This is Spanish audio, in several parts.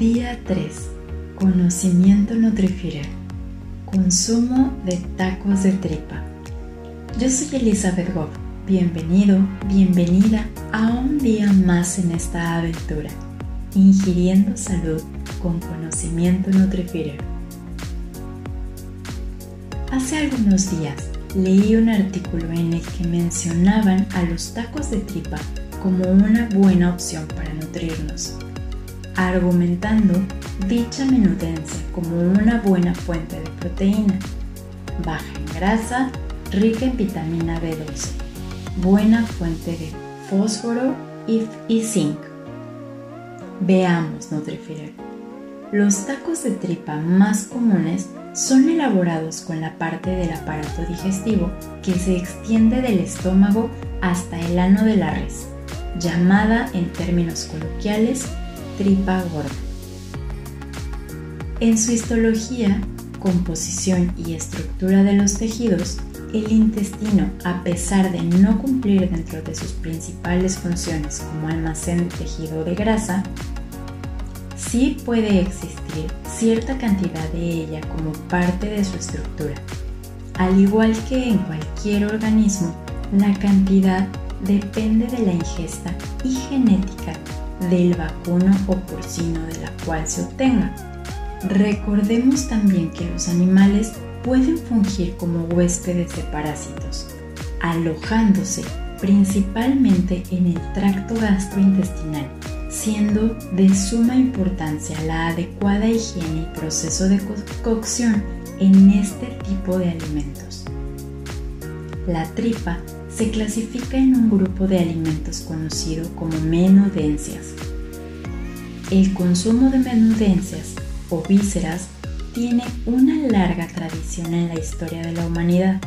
Día 3. Conocimiento Nutrifier. Consumo de tacos de tripa. Yo soy Elizabeth Goff. Bienvenido, bienvenida a un día más en esta aventura, ingiriendo salud con conocimiento Nutrifier. Hace algunos días leí un artículo en el que mencionaban a los tacos de tripa como una buena opción para nutrirnos argumentando dicha menudencia como una buena fuente de proteína, baja en grasa, rica en vitamina B12, buena fuente de fósforo y, zinc. Veamos Nutrifier. Los tacos de tripa más comunes son elaborados con la parte del aparato digestivo que se extiende del estómago hasta el ano de la res, llamada en términos coloquiales tripa gorda. En su histología, composición y estructura de los tejidos, el intestino, a pesar de no cumplir dentro de sus principales funciones como almacén de tejido de grasa, sí puede existir cierta cantidad de ella como parte de su estructura. Al igual que en cualquier organismo, la cantidad depende de la ingesta y genética del vacuno o porcino de la cual se obtenga. Recordemos también que los animales pueden fungir como huéspedes de parásitos, alojándose principalmente en el tracto gastrointestinal, siendo de suma importancia la adecuada higiene y proceso de cocción en este tipo de alimentos. La tripa se clasifica en un grupo de alimentos conocido como menudencias. El consumo de menudencias o vísceras tiene una larga tradición en la historia de la humanidad.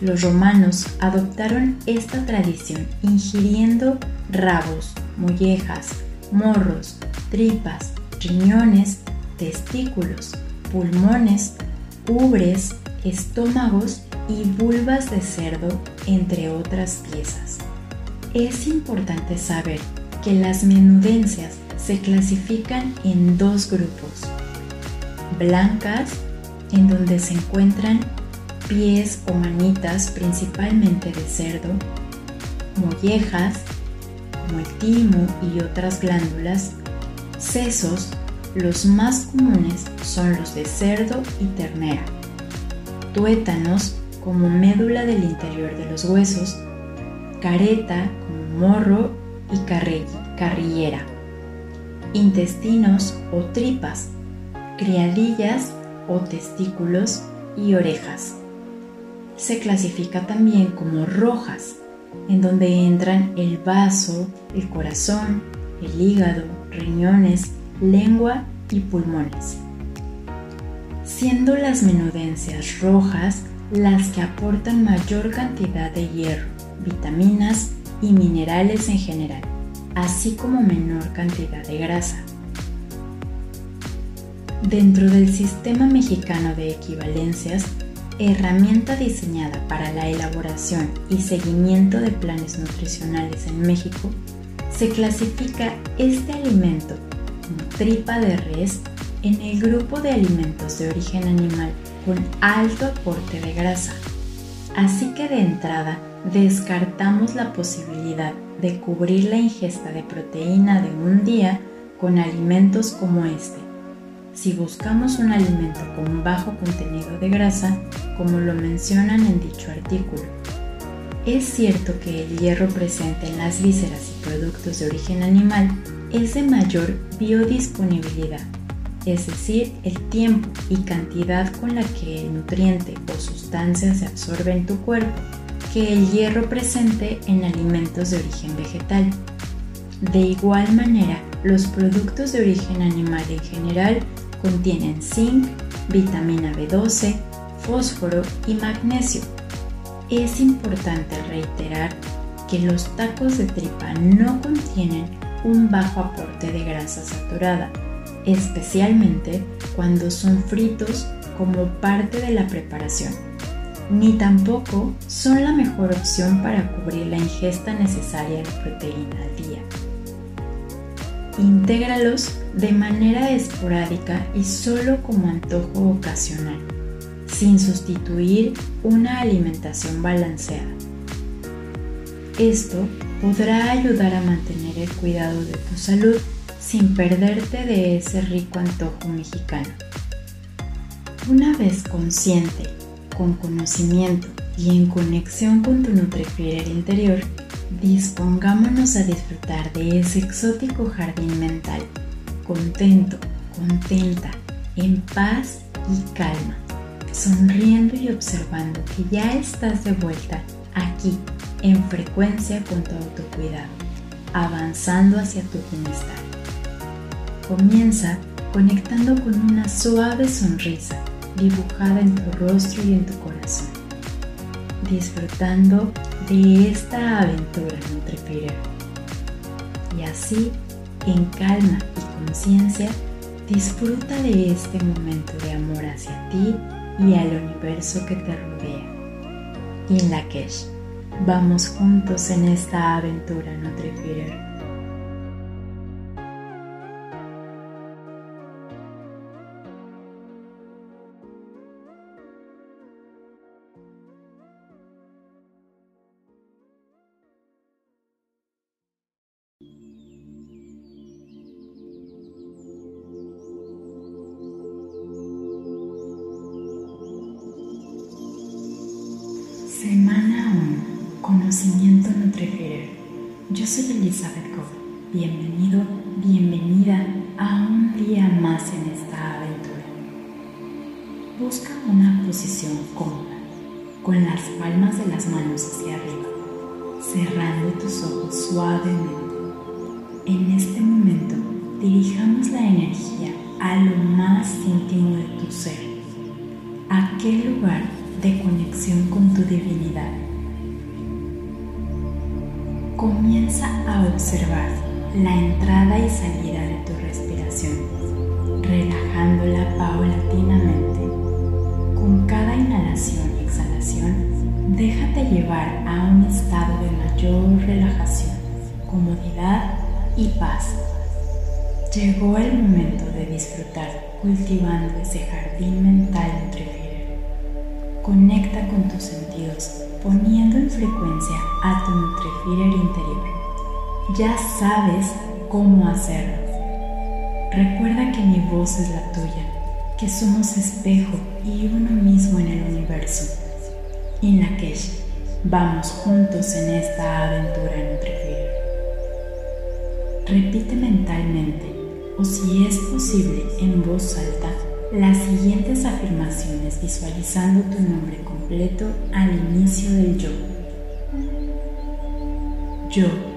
Los romanos adoptaron esta tradición ingiriendo rabos, mollejas, morros, tripas, riñones, testículos, pulmones, ubres, estómagos y vulvas de cerdo, entre otras piezas. Es importante saber que las menudencias se clasifican en dos grupos. Blancas, en donde se encuentran pies o manitas principalmente de cerdo, mollejas, como el timo y otras glándulas, sesos, los más comunes son los de cerdo y ternera, tuétanos, como médula del interior de los huesos, careta como morro y carrillera, intestinos o tripas, criadillas o testículos y orejas. Se clasifica también como rojas, en donde entran el vaso, el corazón, el hígado, riñones, lengua y pulmones. Siendo las menudencias rojas las que aportan mayor cantidad de hierro, vitaminas y minerales en general, así como menor cantidad de grasa. Dentro del sistema mexicano de equivalencias, herramienta diseñada para la elaboración y seguimiento de planes nutricionales en México, se clasifica este alimento como tripa de res en el grupo de alimentos de origen animal con alto aporte de grasa. Así que de entrada descartamos la posibilidad de cubrir la ingesta de proteína de un día con alimentos como este. Si buscamos un alimento con bajo contenido de grasa, como lo mencionan en dicho artículo, es cierto que el hierro presente en las vísceras y productos de origen animal es de mayor biodisponibilidad es decir, el tiempo y cantidad con la que el nutriente o sustancia se absorbe en tu cuerpo, que el hierro presente en alimentos de origen vegetal. De igual manera, los productos de origen animal en general contienen zinc, vitamina B12, fósforo y magnesio. Es importante reiterar que los tacos de tripa no contienen un bajo aporte de grasa saturada, especialmente cuando son fritos como parte de la preparación, ni tampoco son la mejor opción para cubrir la ingesta necesaria de proteína al día. Intégralos de manera esporádica y solo como antojo ocasional, sin sustituir una alimentación balanceada. Esto podrá ayudar a mantener el cuidado de tu salud sin perderte de ese rico antojo mexicano. Una vez consciente, con conocimiento y en conexión con tu Nutrifier interior, dispongámonos a disfrutar de ese exótico jardín mental, contento, contenta, en paz y calma, sonriendo y observando que ya estás de vuelta aquí, en frecuencia con tu autocuidado, avanzando hacia tu bienestar. Comienza conectando con una suave sonrisa dibujada en tu rostro y en tu corazón, disfrutando de esta aventura Nutrifeeder. Y así, en calma y conciencia, disfruta de este momento de amor hacia ti y al universo que te rodea. In Lakesh, vamos juntos en esta aventura Nutrifeeder. Bienvenida a un día más en esta aventura. Busca una posición cómoda, con las palmas de las manos hacia arriba, cerrando tus ojos suavemente. En este momento, dirijamos la energía a lo más íntimo de tu ser, aquel lugar de conexión con tu divinidad. Comienza a observar la entrada y salida de tu respiración, relajándola paulatinamente. Con cada inhalación y exhalación, déjate llevar a un estado de mayor relajación, comodidad y paz. Llegó el momento de disfrutar cultivando ese jardín mental entre Conecta con tus sentidos, poniendo en frecuencia a tu Nutrifier interior. Ya sabes cómo hacerlo. Recuerda que mi voz es la tuya, que somos espejo y uno mismo en el universo. Inakesh, vamos juntos en esta aventura Nutrifier. Repite mentalmente, o si es posible en voz alta, las siguientes afirmaciones visualizando tu nombre completo al inicio del yo. Yo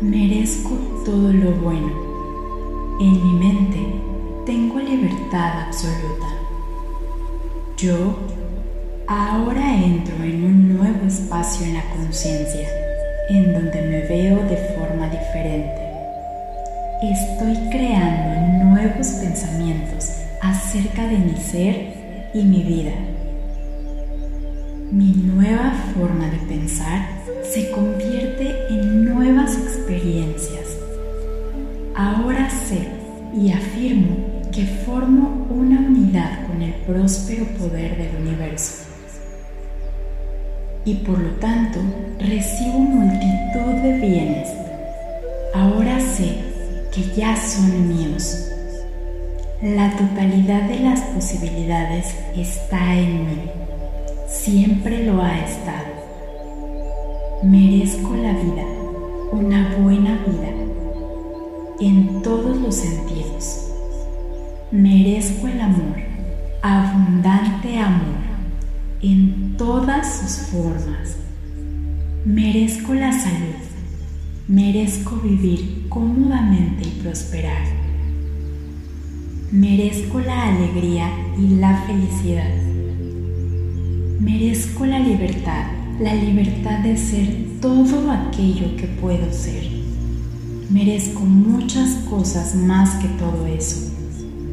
merezco todo lo bueno. En mi mente tengo libertad absoluta. Yo ahora entro en un nuevo espacio en la conciencia, en donde me veo de forma diferente. Estoy creando nuevos pensamientos acerca de mi ser y mi vida. Mi nueva forma de pensar se convierte en nuevas experiencias. Ahora sé y afirmo que formo una unidad con el próspero poder del universo. Y por lo tanto recibo multitud de bienes. Ahora sé que ya son míos la totalidad de las posibilidades está en mí. Siempre lo ha estado. Merezco la vida, una buena vida, en todos los sentidos. Merezco el amor, abundante amor, en todas sus formas. Merezco la salud, merezco vivir cómodamente y prosperar Merezco la alegría y la felicidad. Merezco la libertad, la libertad de ser todo aquello que puedo ser. Merezco muchas cosas más que todo eso.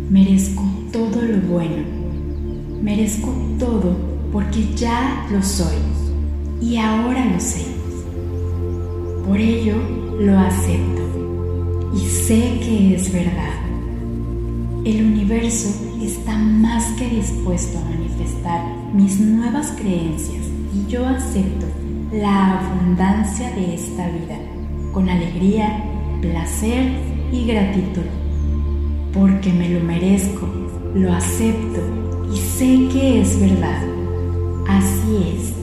Merezco todo lo bueno. Merezco todo porque ya lo soy y ahora lo sé. Por ello lo acepto y sé que es verdad. El universo está más que dispuesto a manifestar mis nuevas creencias y yo acepto la abundancia de esta vida con alegría, placer y gratitud, porque me lo merezco, lo acepto y sé que es verdad. Así es,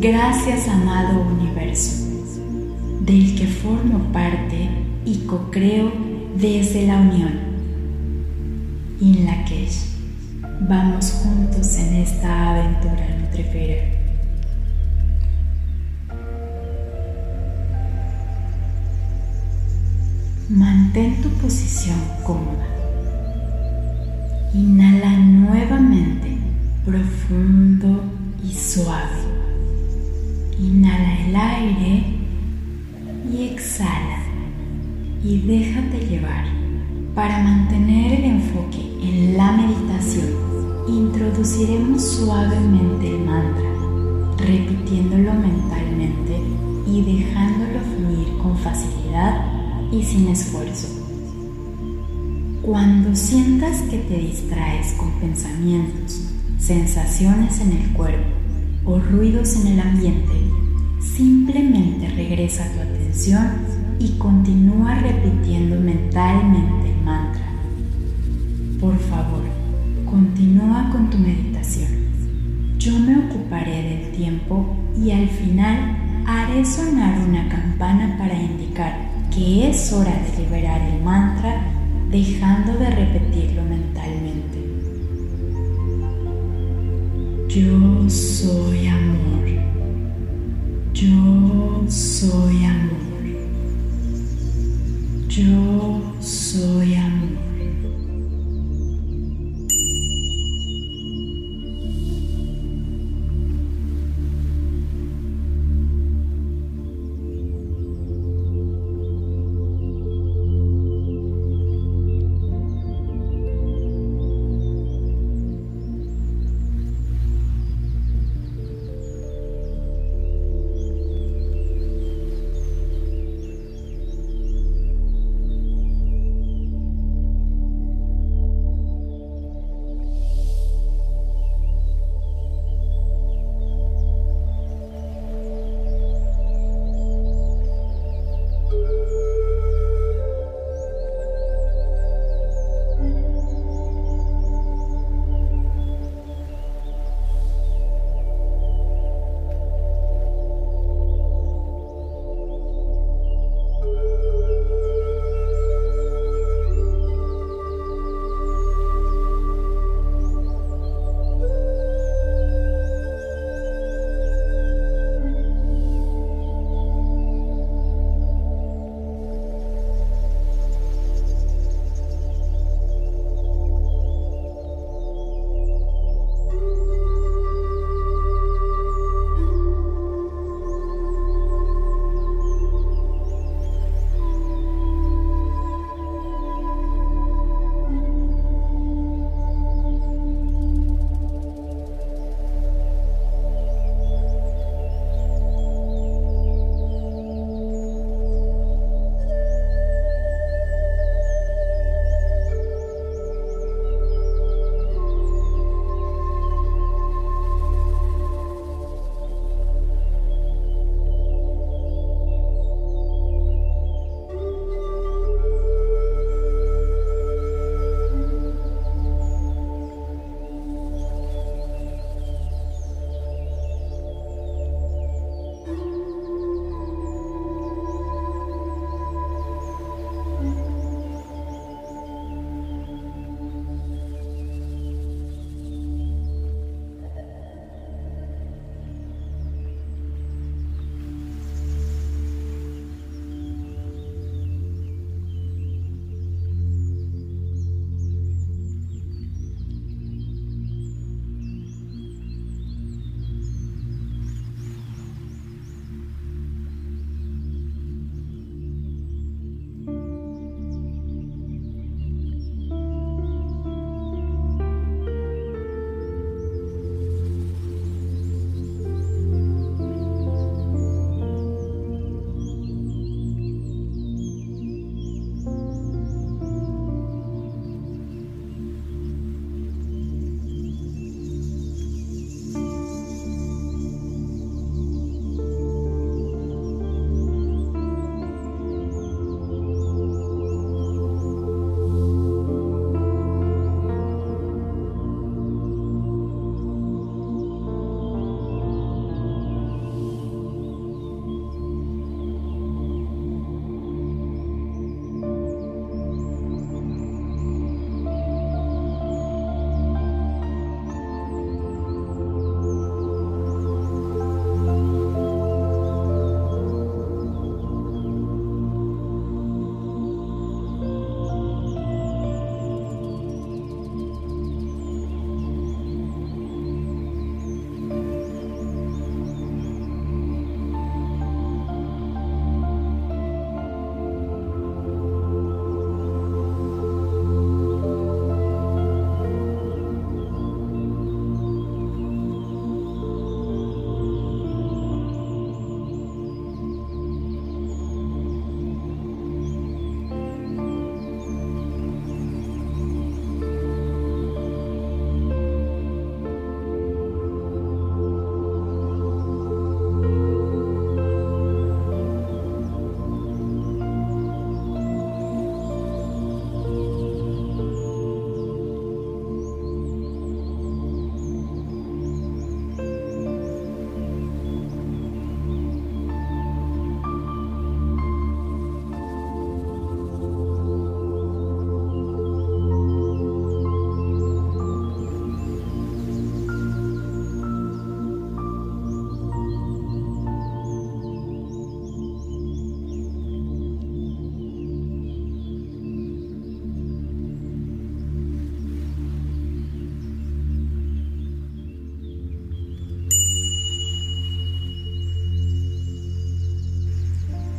gracias amado universo, del que formo parte y co-creo desde la unión. In Lakesh, vamos juntos en esta aventura nutrifera. Mantén tu posición cómoda. Inhala nuevamente, profundo y suave. Inhala el aire y exhala y déjate llevar. Para mantener el enfoque en la meditación, introduciremos suavemente el mantra, repitiéndolo mentalmente y dejándolo fluir con facilidad y sin esfuerzo. Cuando sientas que te distraes con pensamientos, sensaciones en el cuerpo o ruidos en el ambiente, simplemente regresa tu atención y continúa repitiendo mentalmente el mantra. Por favor, continúa con tu meditación. Yo me ocuparé del tiempo y al final haré sonar una campana para indicar que es hora de liberar el mantra dejando de repetirlo mentalmente. Yo soy amor. Yo soy amor. Yo soy amor.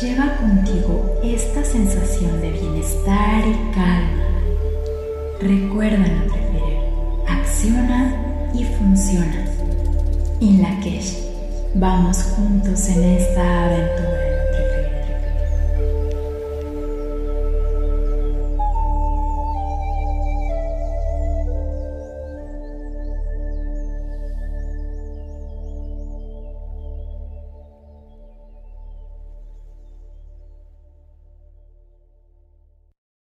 lleva contigo esta sensación de bienestar y calma. Recuerda no preferir, acciona y funciona. En la Vamos juntos en esta aventura.